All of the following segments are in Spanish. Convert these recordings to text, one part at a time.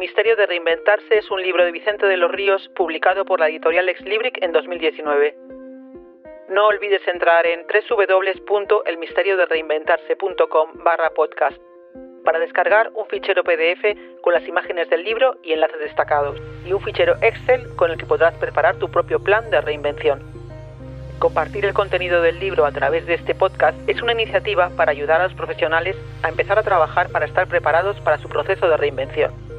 misterio de reinventarse es un libro de Vicente de los Ríos publicado por la editorial Exlibric en 2019. No olvides entrar en www.elmisteriodereinventarse.com barra podcast para descargar un fichero PDF con las imágenes del libro y enlaces destacados y un fichero Excel con el que podrás preparar tu propio plan de reinvención. Compartir el contenido del libro a través de este podcast es una iniciativa para ayudar a los profesionales a empezar a trabajar para estar preparados para su proceso de reinvención.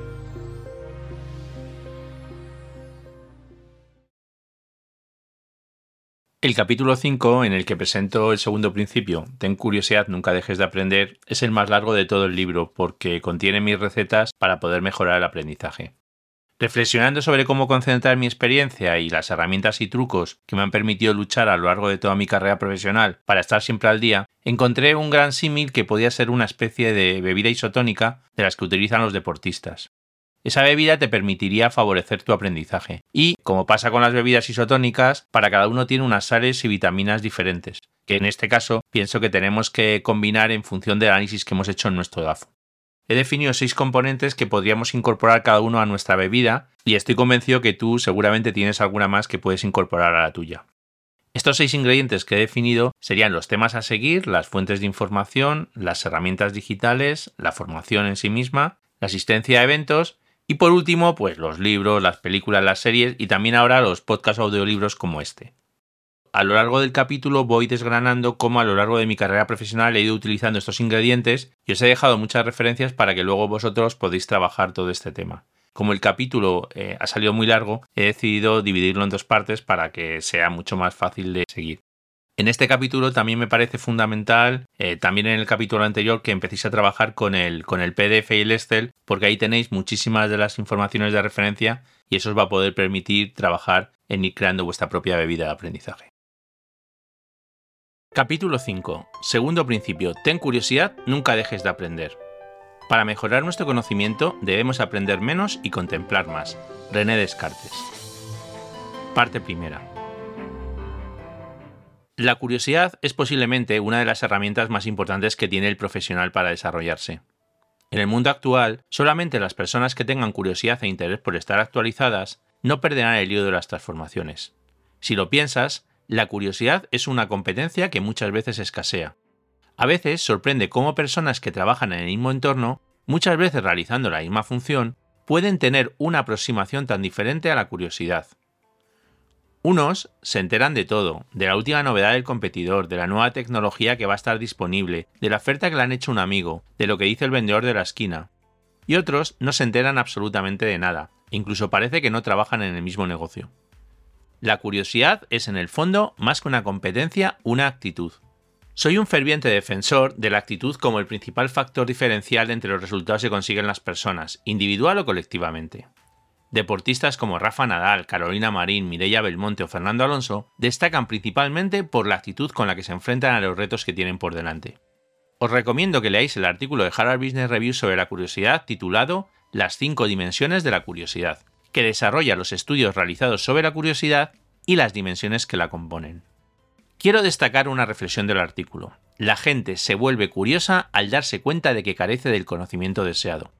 El capítulo 5, en el que presento el segundo principio, ten curiosidad, nunca dejes de aprender, es el más largo de todo el libro porque contiene mis recetas para poder mejorar el aprendizaje. Reflexionando sobre cómo concentrar mi experiencia y las herramientas y trucos que me han permitido luchar a lo largo de toda mi carrera profesional para estar siempre al día, encontré un gran símil que podía ser una especie de bebida isotónica de las que utilizan los deportistas. Esa bebida te permitiría favorecer tu aprendizaje. Y, como pasa con las bebidas isotónicas, para cada uno tiene unas sales y vitaminas diferentes, que en este caso pienso que tenemos que combinar en función del análisis que hemos hecho en nuestro DAFO. He definido seis componentes que podríamos incorporar cada uno a nuestra bebida y estoy convencido que tú seguramente tienes alguna más que puedes incorporar a la tuya. Estos seis ingredientes que he definido serían los temas a seguir, las fuentes de información, las herramientas digitales, la formación en sí misma, la asistencia a eventos y por último, pues los libros, las películas, las series y también ahora los podcast audiolibros como este. A lo largo del capítulo voy desgranando cómo a lo largo de mi carrera profesional he ido utilizando estos ingredientes y os he dejado muchas referencias para que luego vosotros podéis trabajar todo este tema. Como el capítulo eh, ha salido muy largo, he decidido dividirlo en dos partes para que sea mucho más fácil de seguir. En este capítulo también me parece fundamental, eh, también en el capítulo anterior, que empecéis a trabajar con el, con el PDF y el Excel, porque ahí tenéis muchísimas de las informaciones de referencia y eso os va a poder permitir trabajar en ir creando vuestra propia bebida de aprendizaje. Capítulo 5. Segundo principio. Ten curiosidad, nunca dejes de aprender. Para mejorar nuestro conocimiento debemos aprender menos y contemplar más. René Descartes. Parte primera. La curiosidad es posiblemente una de las herramientas más importantes que tiene el profesional para desarrollarse. En el mundo actual, solamente las personas que tengan curiosidad e interés por estar actualizadas no perderán el hilo de las transformaciones. Si lo piensas, la curiosidad es una competencia que muchas veces escasea. A veces sorprende cómo personas que trabajan en el mismo entorno, muchas veces realizando la misma función, pueden tener una aproximación tan diferente a la curiosidad. Unos se enteran de todo, de la última novedad del competidor, de la nueva tecnología que va a estar disponible, de la oferta que le han hecho un amigo, de lo que dice el vendedor de la esquina. Y otros no se enteran absolutamente de nada, incluso parece que no trabajan en el mismo negocio. La curiosidad es en el fondo, más que una competencia, una actitud. Soy un ferviente defensor de la actitud como el principal factor diferencial entre los resultados que consiguen las personas, individual o colectivamente. Deportistas como Rafa Nadal, Carolina Marín, Mireia Belmonte o Fernando Alonso destacan principalmente por la actitud con la que se enfrentan a los retos que tienen por delante. Os recomiendo que leáis el artículo de Harvard Business Review sobre la curiosidad titulado Las cinco dimensiones de la curiosidad, que desarrolla los estudios realizados sobre la curiosidad y las dimensiones que la componen. Quiero destacar una reflexión del artículo. La gente se vuelve curiosa al darse cuenta de que carece del conocimiento deseado.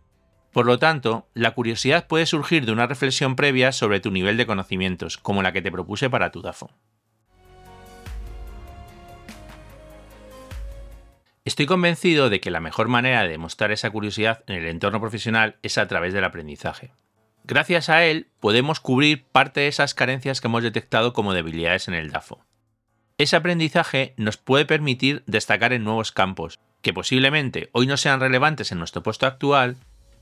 Por lo tanto, la curiosidad puede surgir de una reflexión previa sobre tu nivel de conocimientos, como la que te propuse para tu DAFO. Estoy convencido de que la mejor manera de demostrar esa curiosidad en el entorno profesional es a través del aprendizaje. Gracias a él podemos cubrir parte de esas carencias que hemos detectado como debilidades en el DAFO. Ese aprendizaje nos puede permitir destacar en nuevos campos, que posiblemente hoy no sean relevantes en nuestro puesto actual,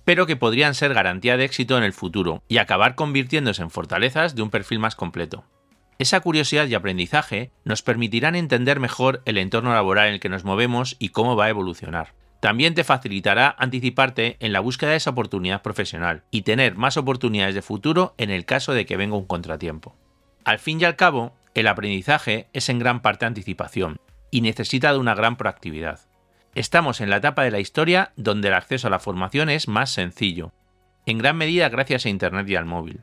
pero que podrían ser garantía de éxito en el futuro y acabar convirtiéndose en fortalezas de un perfil más completo. Esa curiosidad y aprendizaje nos permitirán entender mejor el entorno laboral en el que nos movemos y cómo va a evolucionar. También te facilitará anticiparte en la búsqueda de esa oportunidad profesional y tener más oportunidades de futuro en el caso de que venga un contratiempo. Al fin y al cabo, el aprendizaje es en gran parte anticipación y necesita de una gran proactividad. Estamos en la etapa de la historia donde el acceso a la formación es más sencillo, en gran medida gracias a Internet y al móvil.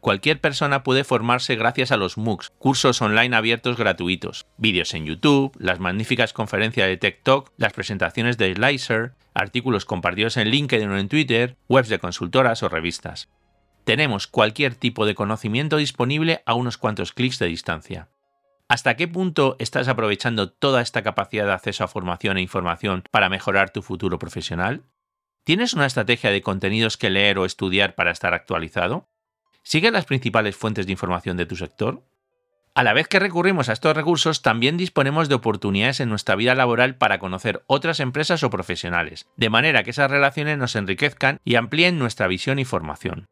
Cualquier persona puede formarse gracias a los MOOCs, cursos online abiertos gratuitos, vídeos en YouTube, las magníficas conferencias de Tech Talk, las presentaciones de Slicer, artículos compartidos en LinkedIn o en Twitter, webs de consultoras o revistas. Tenemos cualquier tipo de conocimiento disponible a unos cuantos clics de distancia. ¿Hasta qué punto estás aprovechando toda esta capacidad de acceso a formación e información para mejorar tu futuro profesional? ¿Tienes una estrategia de contenidos que leer o estudiar para estar actualizado? ¿Sigues las principales fuentes de información de tu sector? A la vez que recurrimos a estos recursos, también disponemos de oportunidades en nuestra vida laboral para conocer otras empresas o profesionales, de manera que esas relaciones nos enriquezcan y amplíen nuestra visión y formación.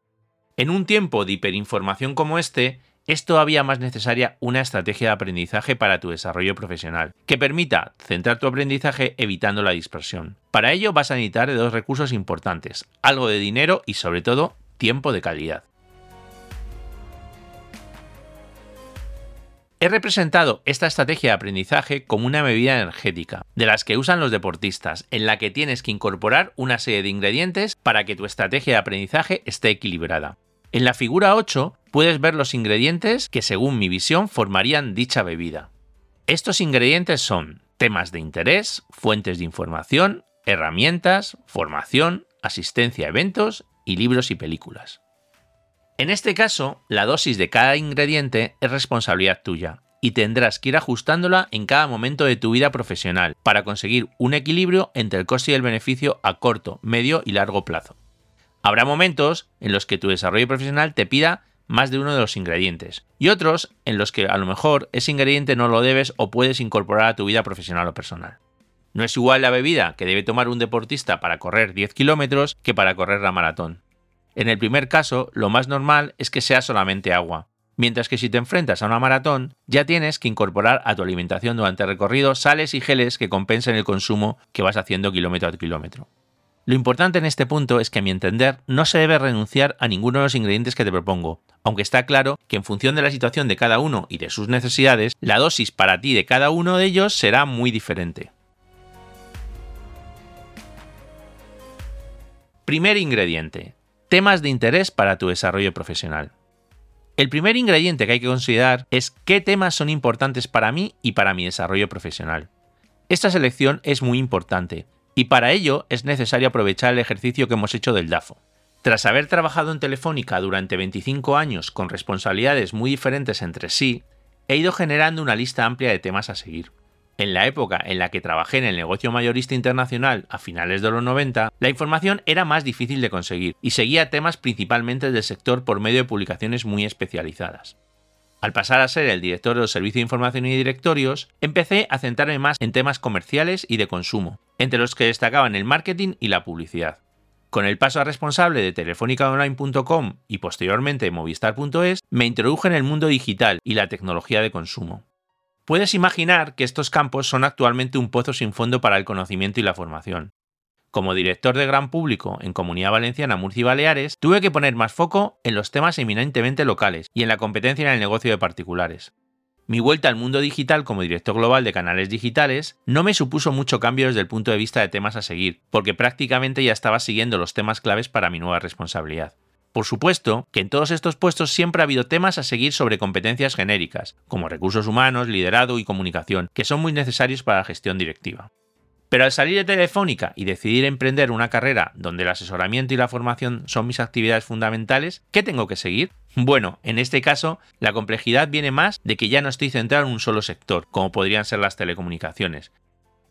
En un tiempo de hiperinformación como este, es todavía más necesaria una estrategia de aprendizaje para tu desarrollo profesional, que permita centrar tu aprendizaje evitando la dispersión. Para ello vas a necesitar dos recursos importantes, algo de dinero y sobre todo tiempo de calidad. He representado esta estrategia de aprendizaje como una bebida energética, de las que usan los deportistas, en la que tienes que incorporar una serie de ingredientes para que tu estrategia de aprendizaje esté equilibrada. En la figura 8 puedes ver los ingredientes que según mi visión formarían dicha bebida. Estos ingredientes son temas de interés, fuentes de información, herramientas, formación, asistencia a eventos y libros y películas. En este caso, la dosis de cada ingrediente es responsabilidad tuya y tendrás que ir ajustándola en cada momento de tu vida profesional para conseguir un equilibrio entre el coste y el beneficio a corto, medio y largo plazo. Habrá momentos en los que tu desarrollo profesional te pida más de uno de los ingredientes y otros en los que a lo mejor ese ingrediente no lo debes o puedes incorporar a tu vida profesional o personal. No es igual la bebida que debe tomar un deportista para correr 10 kilómetros que para correr la maratón. En el primer caso, lo más normal es que sea solamente agua, mientras que si te enfrentas a una maratón, ya tienes que incorporar a tu alimentación durante el recorrido sales y geles que compensen el consumo que vas haciendo kilómetro a kilómetro. Lo importante en este punto es que a mi entender no se debe renunciar a ninguno de los ingredientes que te propongo, aunque está claro que en función de la situación de cada uno y de sus necesidades, la dosis para ti de cada uno de ellos será muy diferente. Primer ingrediente. Temas de interés para tu desarrollo profesional. El primer ingrediente que hay que considerar es qué temas son importantes para mí y para mi desarrollo profesional. Esta selección es muy importante, y para ello es necesario aprovechar el ejercicio que hemos hecho del DAFO. Tras haber trabajado en Telefónica durante 25 años con responsabilidades muy diferentes entre sí, he ido generando una lista amplia de temas a seguir. En la época en la que trabajé en el negocio mayorista internacional a finales de los 90, la información era más difícil de conseguir y seguía temas principalmente del sector por medio de publicaciones muy especializadas. Al pasar a ser el director de los servicios de información y directorios, empecé a centrarme más en temas comerciales y de consumo, entre los que destacaban el marketing y la publicidad. Con el paso a responsable de telefónicaonline.com y posteriormente movistar.es, me introduje en el mundo digital y la tecnología de consumo. Puedes imaginar que estos campos son actualmente un pozo sin fondo para el conocimiento y la formación. Como director de gran público en Comunidad Valenciana, Murcia y Baleares, tuve que poner más foco en los temas eminentemente locales y en la competencia en el negocio de particulares. Mi vuelta al mundo digital como director global de canales digitales no me supuso mucho cambio desde el punto de vista de temas a seguir, porque prácticamente ya estaba siguiendo los temas claves para mi nueva responsabilidad. Por supuesto que en todos estos puestos siempre ha habido temas a seguir sobre competencias genéricas, como recursos humanos, liderado y comunicación, que son muy necesarios para la gestión directiva. Pero al salir de Telefónica y decidir emprender una carrera donde el asesoramiento y la formación son mis actividades fundamentales, ¿qué tengo que seguir? Bueno, en este caso, la complejidad viene más de que ya no estoy centrado en un solo sector, como podrían ser las telecomunicaciones.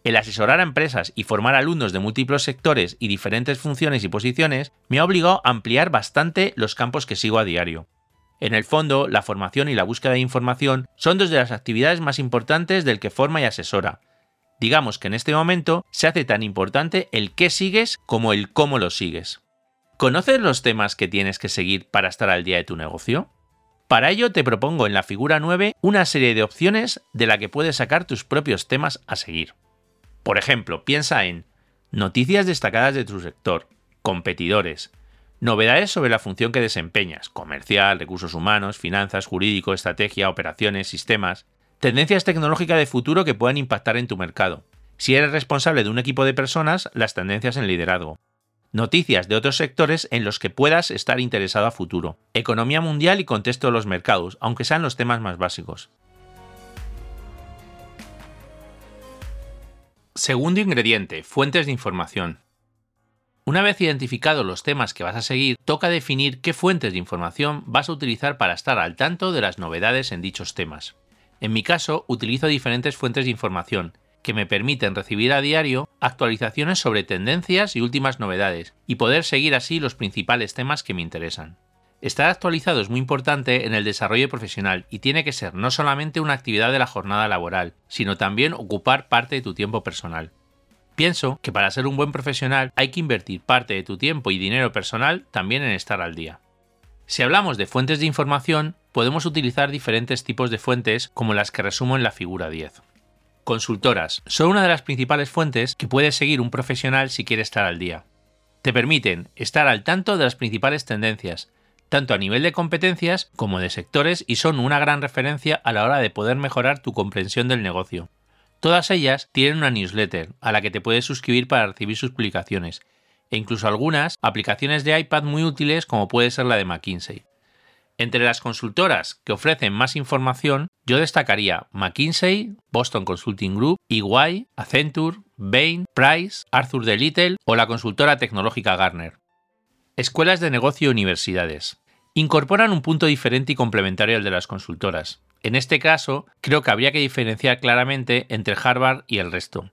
El asesorar a empresas y formar alumnos de múltiples sectores y diferentes funciones y posiciones me ha obligado a ampliar bastante los campos que sigo a diario. En el fondo, la formación y la búsqueda de información son dos de las actividades más importantes del que forma y asesora, Digamos que en este momento se hace tan importante el qué sigues como el cómo lo sigues. ¿Conoces los temas que tienes que seguir para estar al día de tu negocio? Para ello te propongo en la figura 9 una serie de opciones de la que puedes sacar tus propios temas a seguir. Por ejemplo, piensa en noticias destacadas de tu sector, competidores, novedades sobre la función que desempeñas, comercial, recursos humanos, finanzas, jurídico, estrategia, operaciones, sistemas, Tendencias tecnológicas de futuro que puedan impactar en tu mercado. Si eres responsable de un equipo de personas, las tendencias en liderazgo. noticias de otros sectores en los que puedas estar interesado a futuro, economía mundial y contexto de los mercados, aunque sean los temas más básicos. Segundo ingrediente, fuentes de información. Una vez identificados los temas que vas a seguir, toca definir qué fuentes de información vas a utilizar para estar al tanto de las novedades en dichos temas. En mi caso, utilizo diferentes fuentes de información, que me permiten recibir a diario actualizaciones sobre tendencias y últimas novedades, y poder seguir así los principales temas que me interesan. Estar actualizado es muy importante en el desarrollo profesional y tiene que ser no solamente una actividad de la jornada laboral, sino también ocupar parte de tu tiempo personal. Pienso que para ser un buen profesional hay que invertir parte de tu tiempo y dinero personal también en estar al día. Si hablamos de fuentes de información, podemos utilizar diferentes tipos de fuentes como las que resumo en la figura 10. Consultoras son una de las principales fuentes que puede seguir un profesional si quiere estar al día. Te permiten estar al tanto de las principales tendencias, tanto a nivel de competencias como de sectores y son una gran referencia a la hora de poder mejorar tu comprensión del negocio. Todas ellas tienen una newsletter a la que te puedes suscribir para recibir sus publicaciones, e incluso algunas aplicaciones de iPad muy útiles como puede ser la de McKinsey. Entre las consultoras que ofrecen más información, yo destacaría McKinsey, Boston Consulting Group, EY, Accenture, Bain, Price, Arthur de Little o la consultora tecnológica Garner. Escuelas de negocio y universidades. Incorporan un punto diferente y complementario al de las consultoras. En este caso, creo que habría que diferenciar claramente entre Harvard y el resto.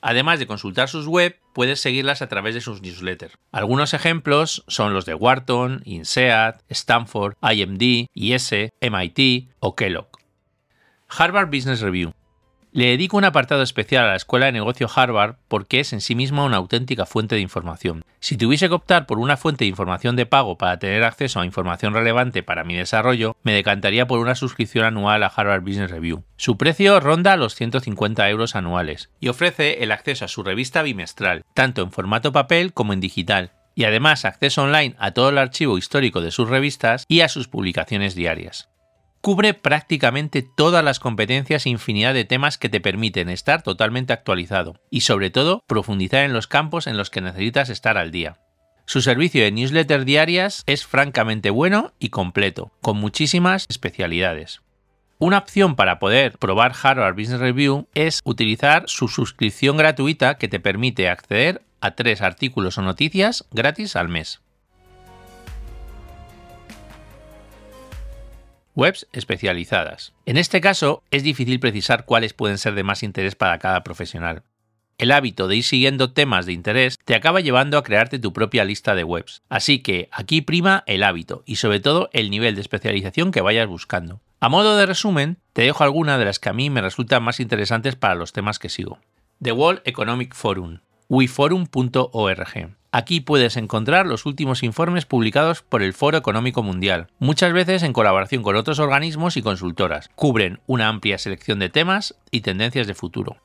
Además de consultar sus web, puedes seguirlas a través de sus newsletters. Algunos ejemplos son los de Wharton, INSEAD, Stanford, IMD, IS, MIT o Kellogg. Harvard Business Review le dedico un apartado especial a la Escuela de Negocio Harvard porque es en sí misma una auténtica fuente de información. Si tuviese que optar por una fuente de información de pago para tener acceso a información relevante para mi desarrollo, me decantaría por una suscripción anual a Harvard Business Review. Su precio ronda los 150 euros anuales y ofrece el acceso a su revista bimestral, tanto en formato papel como en digital, y además acceso online a todo el archivo histórico de sus revistas y a sus publicaciones diarias cubre prácticamente todas las competencias e infinidad de temas que te permiten estar totalmente actualizado y sobre todo profundizar en los campos en los que necesitas estar al día. Su servicio de newsletter diarias es francamente bueno y completo, con muchísimas especialidades. Una opción para poder probar Harvard Business Review es utilizar su suscripción gratuita que te permite acceder a tres artículos o noticias gratis al mes. Webs especializadas. En este caso, es difícil precisar cuáles pueden ser de más interés para cada profesional. El hábito de ir siguiendo temas de interés te acaba llevando a crearte tu propia lista de webs. Así que aquí prima el hábito y sobre todo el nivel de especialización que vayas buscando. A modo de resumen, te dejo algunas de las que a mí me resultan más interesantes para los temas que sigo. The World Economic Forum, wiforum.org. Aquí puedes encontrar los últimos informes publicados por el Foro Económico Mundial, muchas veces en colaboración con otros organismos y consultoras. Cubren una amplia selección de temas y tendencias de futuro.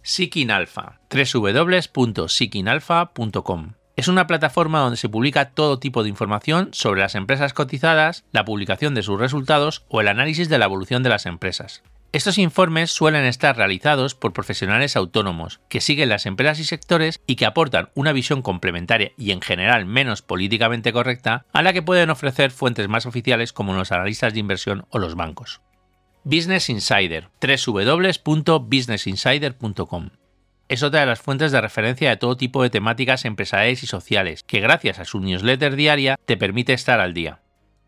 Seeking Alpha, www.seekingalpha.com. Es una plataforma donde se publica todo tipo de información sobre las empresas cotizadas, la publicación de sus resultados o el análisis de la evolución de las empresas. Estos informes suelen estar realizados por profesionales autónomos que siguen las empresas y sectores y que aportan una visión complementaria y en general menos políticamente correcta a la que pueden ofrecer fuentes más oficiales como los analistas de inversión o los bancos. Business Insider, www.businessinsider.com. Es otra de las fuentes de referencia de todo tipo de temáticas empresariales y sociales, que gracias a su newsletter diaria te permite estar al día.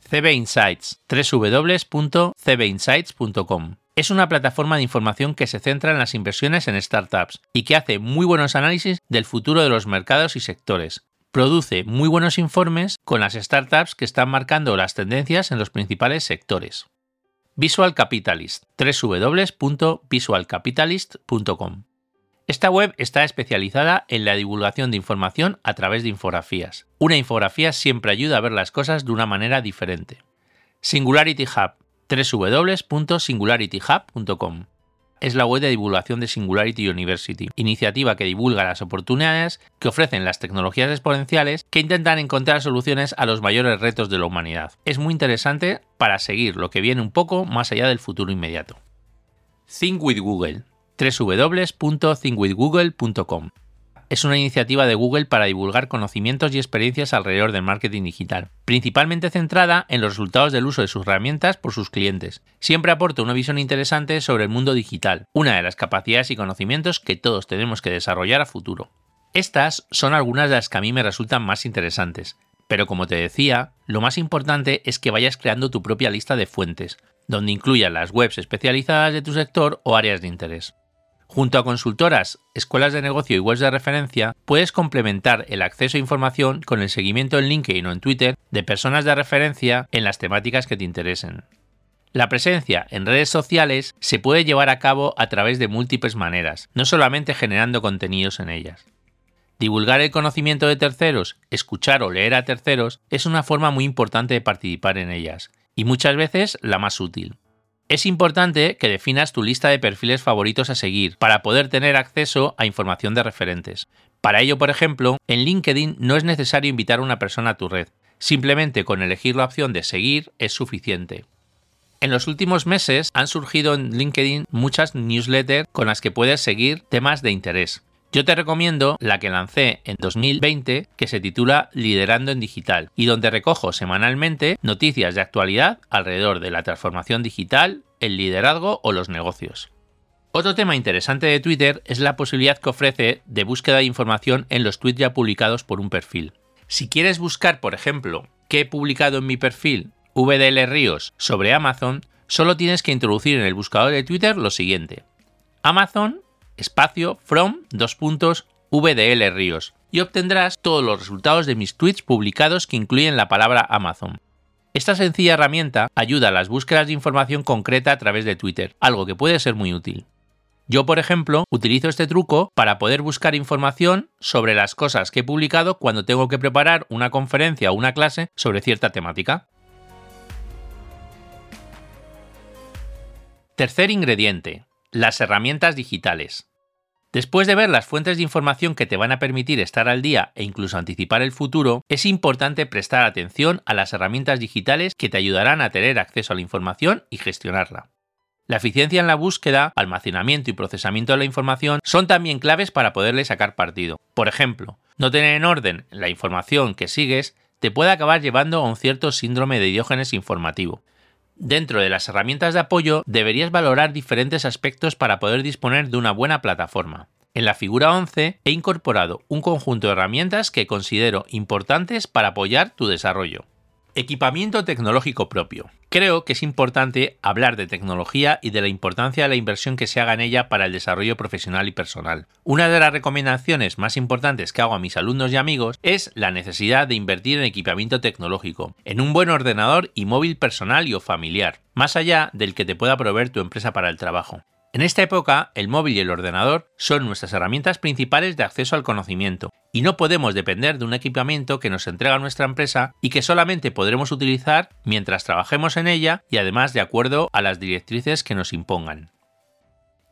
CB Insights, www.cbinsights.com es una plataforma de información que se centra en las inversiones en startups y que hace muy buenos análisis del futuro de los mercados y sectores. Produce muy buenos informes con las startups que están marcando las tendencias en los principales sectores. Visual Capitalist, www.visualcapitalist.com. Esta web está especializada en la divulgación de información a través de infografías. Una infografía siempre ayuda a ver las cosas de una manera diferente. Singularity Hub, www.singularityhub.com. Es la web de divulgación de Singularity University, iniciativa que divulga las oportunidades que ofrecen las tecnologías exponenciales que intentan encontrar soluciones a los mayores retos de la humanidad. Es muy interesante para seguir lo que viene un poco más allá del futuro inmediato. Think with Google www.thinkwithgoogle.com es una iniciativa de Google para divulgar conocimientos y experiencias alrededor del marketing digital, principalmente centrada en los resultados del uso de sus herramientas por sus clientes. Siempre aporta una visión interesante sobre el mundo digital, una de las capacidades y conocimientos que todos tenemos que desarrollar a futuro. Estas son algunas de las que a mí me resultan más interesantes, pero como te decía, lo más importante es que vayas creando tu propia lista de fuentes, donde incluyan las webs especializadas de tu sector o áreas de interés. Junto a consultoras, escuelas de negocio y webs de referencia, puedes complementar el acceso a información con el seguimiento en LinkedIn o en Twitter de personas de referencia en las temáticas que te interesen. La presencia en redes sociales se puede llevar a cabo a través de múltiples maneras, no solamente generando contenidos en ellas. Divulgar el conocimiento de terceros, escuchar o leer a terceros es una forma muy importante de participar en ellas, y muchas veces la más útil. Es importante que definas tu lista de perfiles favoritos a seguir para poder tener acceso a información de referentes. Para ello, por ejemplo, en LinkedIn no es necesario invitar a una persona a tu red. Simplemente con elegir la opción de seguir es suficiente. En los últimos meses han surgido en LinkedIn muchas newsletters con las que puedes seguir temas de interés. Yo te recomiendo la que lancé en 2020 que se titula Liderando en Digital y donde recojo semanalmente noticias de actualidad alrededor de la transformación digital, el liderazgo o los negocios. Otro tema interesante de Twitter es la posibilidad que ofrece de búsqueda de información en los tweets ya publicados por un perfil. Si quieres buscar, por ejemplo, qué he publicado en mi perfil VDL Ríos sobre Amazon, solo tienes que introducir en el buscador de Twitter lo siguiente. Amazon espacio from dos puntos VDL Ríos y obtendrás todos los resultados de mis tweets publicados que incluyen la palabra Amazon. Esta sencilla herramienta ayuda a las búsquedas de información concreta a través de Twitter, algo que puede ser muy útil. Yo, por ejemplo, utilizo este truco para poder buscar información sobre las cosas que he publicado cuando tengo que preparar una conferencia o una clase sobre cierta temática. Tercer ingrediente, las herramientas digitales. Después de ver las fuentes de información que te van a permitir estar al día e incluso anticipar el futuro, es importante prestar atención a las herramientas digitales que te ayudarán a tener acceso a la información y gestionarla. La eficiencia en la búsqueda, almacenamiento y procesamiento de la información son también claves para poderle sacar partido. Por ejemplo, no tener en orden la información que sigues te puede acabar llevando a un cierto síndrome de diógenes informativo. Dentro de las herramientas de apoyo deberías valorar diferentes aspectos para poder disponer de una buena plataforma. En la figura 11 he incorporado un conjunto de herramientas que considero importantes para apoyar tu desarrollo. Equipamiento tecnológico propio. Creo que es importante hablar de tecnología y de la importancia de la inversión que se haga en ella para el desarrollo profesional y personal. Una de las recomendaciones más importantes que hago a mis alumnos y amigos es la necesidad de invertir en equipamiento tecnológico, en un buen ordenador y móvil personal y o familiar, más allá del que te pueda proveer tu empresa para el trabajo. En esta época, el móvil y el ordenador son nuestras herramientas principales de acceso al conocimiento, y no podemos depender de un equipamiento que nos entrega nuestra empresa y que solamente podremos utilizar mientras trabajemos en ella y además de acuerdo a las directrices que nos impongan.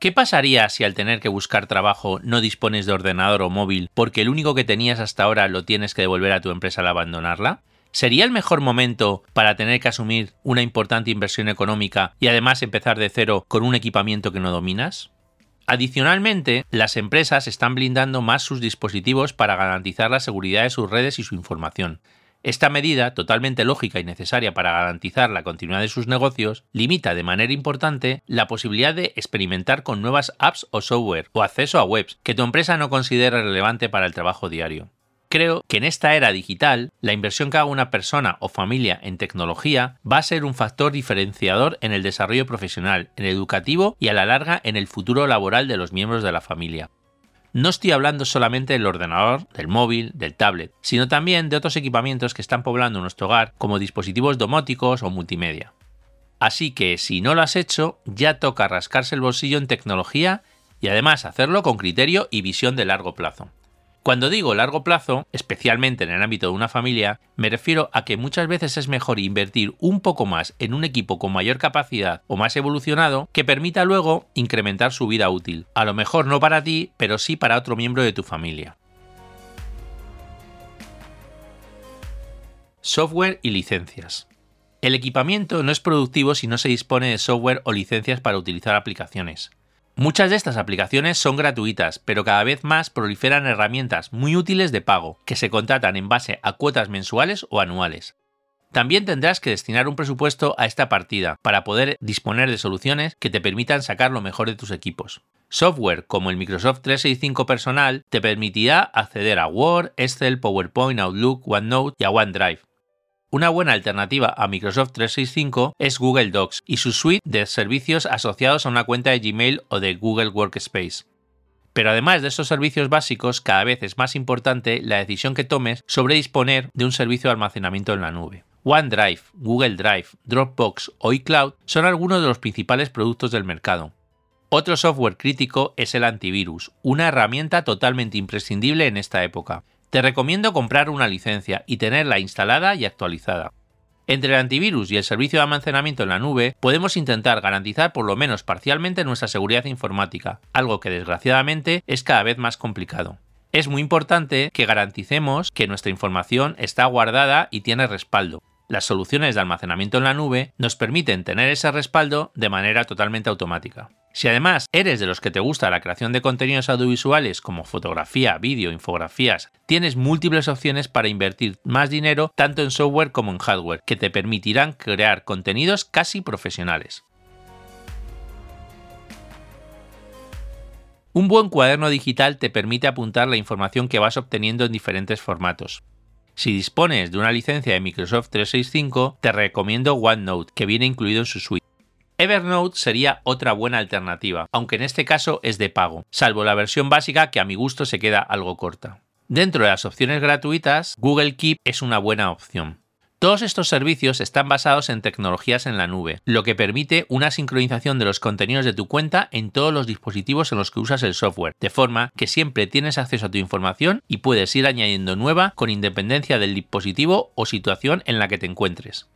¿Qué pasaría si al tener que buscar trabajo no dispones de ordenador o móvil porque el único que tenías hasta ahora lo tienes que devolver a tu empresa al abandonarla? ¿Sería el mejor momento para tener que asumir una importante inversión económica y además empezar de cero con un equipamiento que no dominas? Adicionalmente, las empresas están blindando más sus dispositivos para garantizar la seguridad de sus redes y su información. Esta medida, totalmente lógica y necesaria para garantizar la continuidad de sus negocios, limita de manera importante la posibilidad de experimentar con nuevas apps o software o acceso a webs que tu empresa no considere relevante para el trabajo diario. Creo que en esta era digital, la inversión que haga una persona o familia en tecnología va a ser un factor diferenciador en el desarrollo profesional, en el educativo y a la larga en el futuro laboral de los miembros de la familia. No estoy hablando solamente del ordenador, del móvil, del tablet, sino también de otros equipamientos que están poblando nuestro hogar como dispositivos domóticos o multimedia. Así que si no lo has hecho, ya toca rascarse el bolsillo en tecnología y además hacerlo con criterio y visión de largo plazo. Cuando digo largo plazo, especialmente en el ámbito de una familia, me refiero a que muchas veces es mejor invertir un poco más en un equipo con mayor capacidad o más evolucionado que permita luego incrementar su vida útil. A lo mejor no para ti, pero sí para otro miembro de tu familia. Software y licencias. El equipamiento no es productivo si no se dispone de software o licencias para utilizar aplicaciones. Muchas de estas aplicaciones son gratuitas, pero cada vez más proliferan herramientas muy útiles de pago, que se contratan en base a cuotas mensuales o anuales. También tendrás que destinar un presupuesto a esta partida para poder disponer de soluciones que te permitan sacar lo mejor de tus equipos. Software como el Microsoft 365 personal te permitirá acceder a Word, Excel, PowerPoint, Outlook, OneNote y a OneDrive. Una buena alternativa a Microsoft 365 es Google Docs y su suite de servicios asociados a una cuenta de Gmail o de Google Workspace. Pero además de estos servicios básicos, cada vez es más importante la decisión que tomes sobre disponer de un servicio de almacenamiento en la nube. OneDrive, Google Drive, Dropbox o iCloud son algunos de los principales productos del mercado. Otro software crítico es el antivirus, una herramienta totalmente imprescindible en esta época. Te recomiendo comprar una licencia y tenerla instalada y actualizada. Entre el antivirus y el servicio de almacenamiento en la nube, podemos intentar garantizar por lo menos parcialmente nuestra seguridad informática, algo que desgraciadamente es cada vez más complicado. Es muy importante que garanticemos que nuestra información está guardada y tiene respaldo. Las soluciones de almacenamiento en la nube nos permiten tener ese respaldo de manera totalmente automática. Si además eres de los que te gusta la creación de contenidos audiovisuales como fotografía, vídeo, infografías, tienes múltiples opciones para invertir más dinero tanto en software como en hardware, que te permitirán crear contenidos casi profesionales. Un buen cuaderno digital te permite apuntar la información que vas obteniendo en diferentes formatos. Si dispones de una licencia de Microsoft 365, te recomiendo OneNote, que viene incluido en su suite. Evernote sería otra buena alternativa, aunque en este caso es de pago, salvo la versión básica que a mi gusto se queda algo corta. Dentro de las opciones gratuitas, Google Keep es una buena opción. Todos estos servicios están basados en tecnologías en la nube, lo que permite una sincronización de los contenidos de tu cuenta en todos los dispositivos en los que usas el software, de forma que siempre tienes acceso a tu información y puedes ir añadiendo nueva con independencia del dispositivo o situación en la que te encuentres.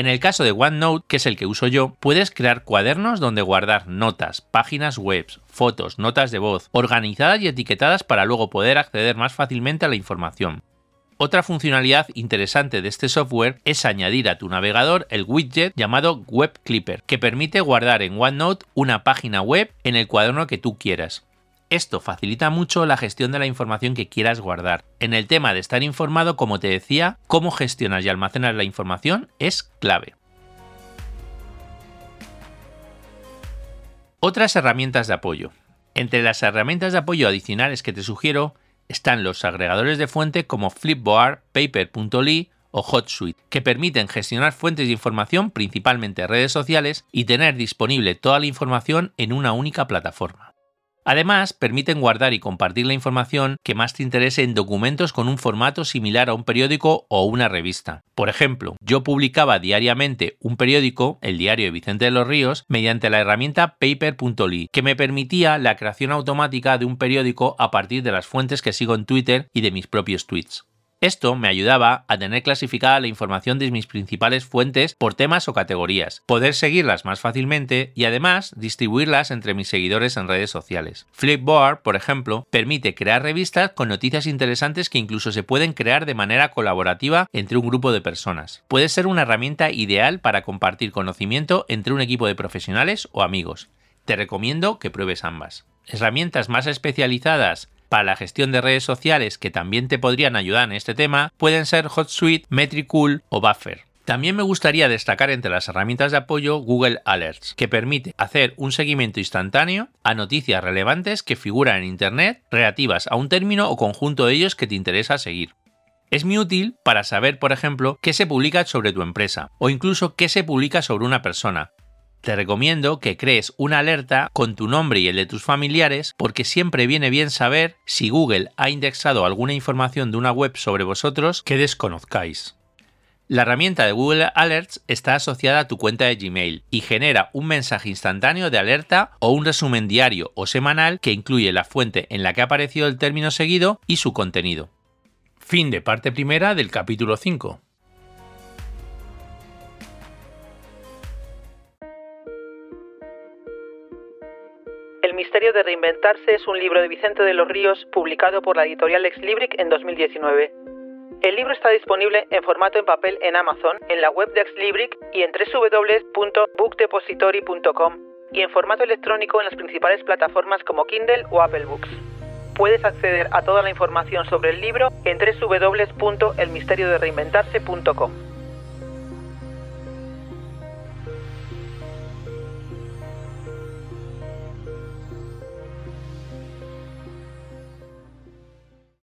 En el caso de OneNote, que es el que uso yo, puedes crear cuadernos donde guardar notas, páginas web, fotos, notas de voz, organizadas y etiquetadas para luego poder acceder más fácilmente a la información. Otra funcionalidad interesante de este software es añadir a tu navegador el widget llamado Web Clipper, que permite guardar en OneNote una página web en el cuaderno que tú quieras. Esto facilita mucho la gestión de la información que quieras guardar. En el tema de estar informado, como te decía, cómo gestionas y almacenas la información es clave. Otras herramientas de apoyo. Entre las herramientas de apoyo adicionales que te sugiero están los agregadores de fuente como Flipboard, Paper.ly o HotSuite, que permiten gestionar fuentes de información, principalmente redes sociales, y tener disponible toda la información en una única plataforma. Además, permiten guardar y compartir la información que más te interese en documentos con un formato similar a un periódico o una revista. Por ejemplo, yo publicaba diariamente un periódico, el diario de Vicente de los Ríos, mediante la herramienta paper.ly, que me permitía la creación automática de un periódico a partir de las fuentes que sigo en Twitter y de mis propios tweets. Esto me ayudaba a tener clasificada la información de mis principales fuentes por temas o categorías, poder seguirlas más fácilmente y además distribuirlas entre mis seguidores en redes sociales. Flipboard, por ejemplo, permite crear revistas con noticias interesantes que incluso se pueden crear de manera colaborativa entre un grupo de personas. Puede ser una herramienta ideal para compartir conocimiento entre un equipo de profesionales o amigos. Te recomiendo que pruebes ambas. Herramientas más especializadas para la gestión de redes sociales que también te podrían ayudar en este tema pueden ser HotSuite, Metricool o Buffer. También me gustaría destacar entre las herramientas de apoyo Google Alerts, que permite hacer un seguimiento instantáneo a noticias relevantes que figuran en Internet relativas a un término o conjunto de ellos que te interesa seguir. Es muy útil para saber, por ejemplo, qué se publica sobre tu empresa o incluso qué se publica sobre una persona, te recomiendo que crees una alerta con tu nombre y el de tus familiares porque siempre viene bien saber si Google ha indexado alguna información de una web sobre vosotros que desconozcáis. La herramienta de Google Alerts está asociada a tu cuenta de Gmail y genera un mensaje instantáneo de alerta o un resumen diario o semanal que incluye la fuente en la que ha aparecido el término seguido y su contenido. Fin de parte primera del capítulo 5. Misterio de reinventarse es un libro de Vicente de los Ríos publicado por la editorial Ex Libric en 2019. El libro está disponible en formato en papel en Amazon, en la web de Ex Libric y en www.bookdepository.com. y en formato electrónico en las principales plataformas como Kindle o Apple Books. Puedes acceder a toda la información sobre el libro en www.elmisteriodereinventarse.com.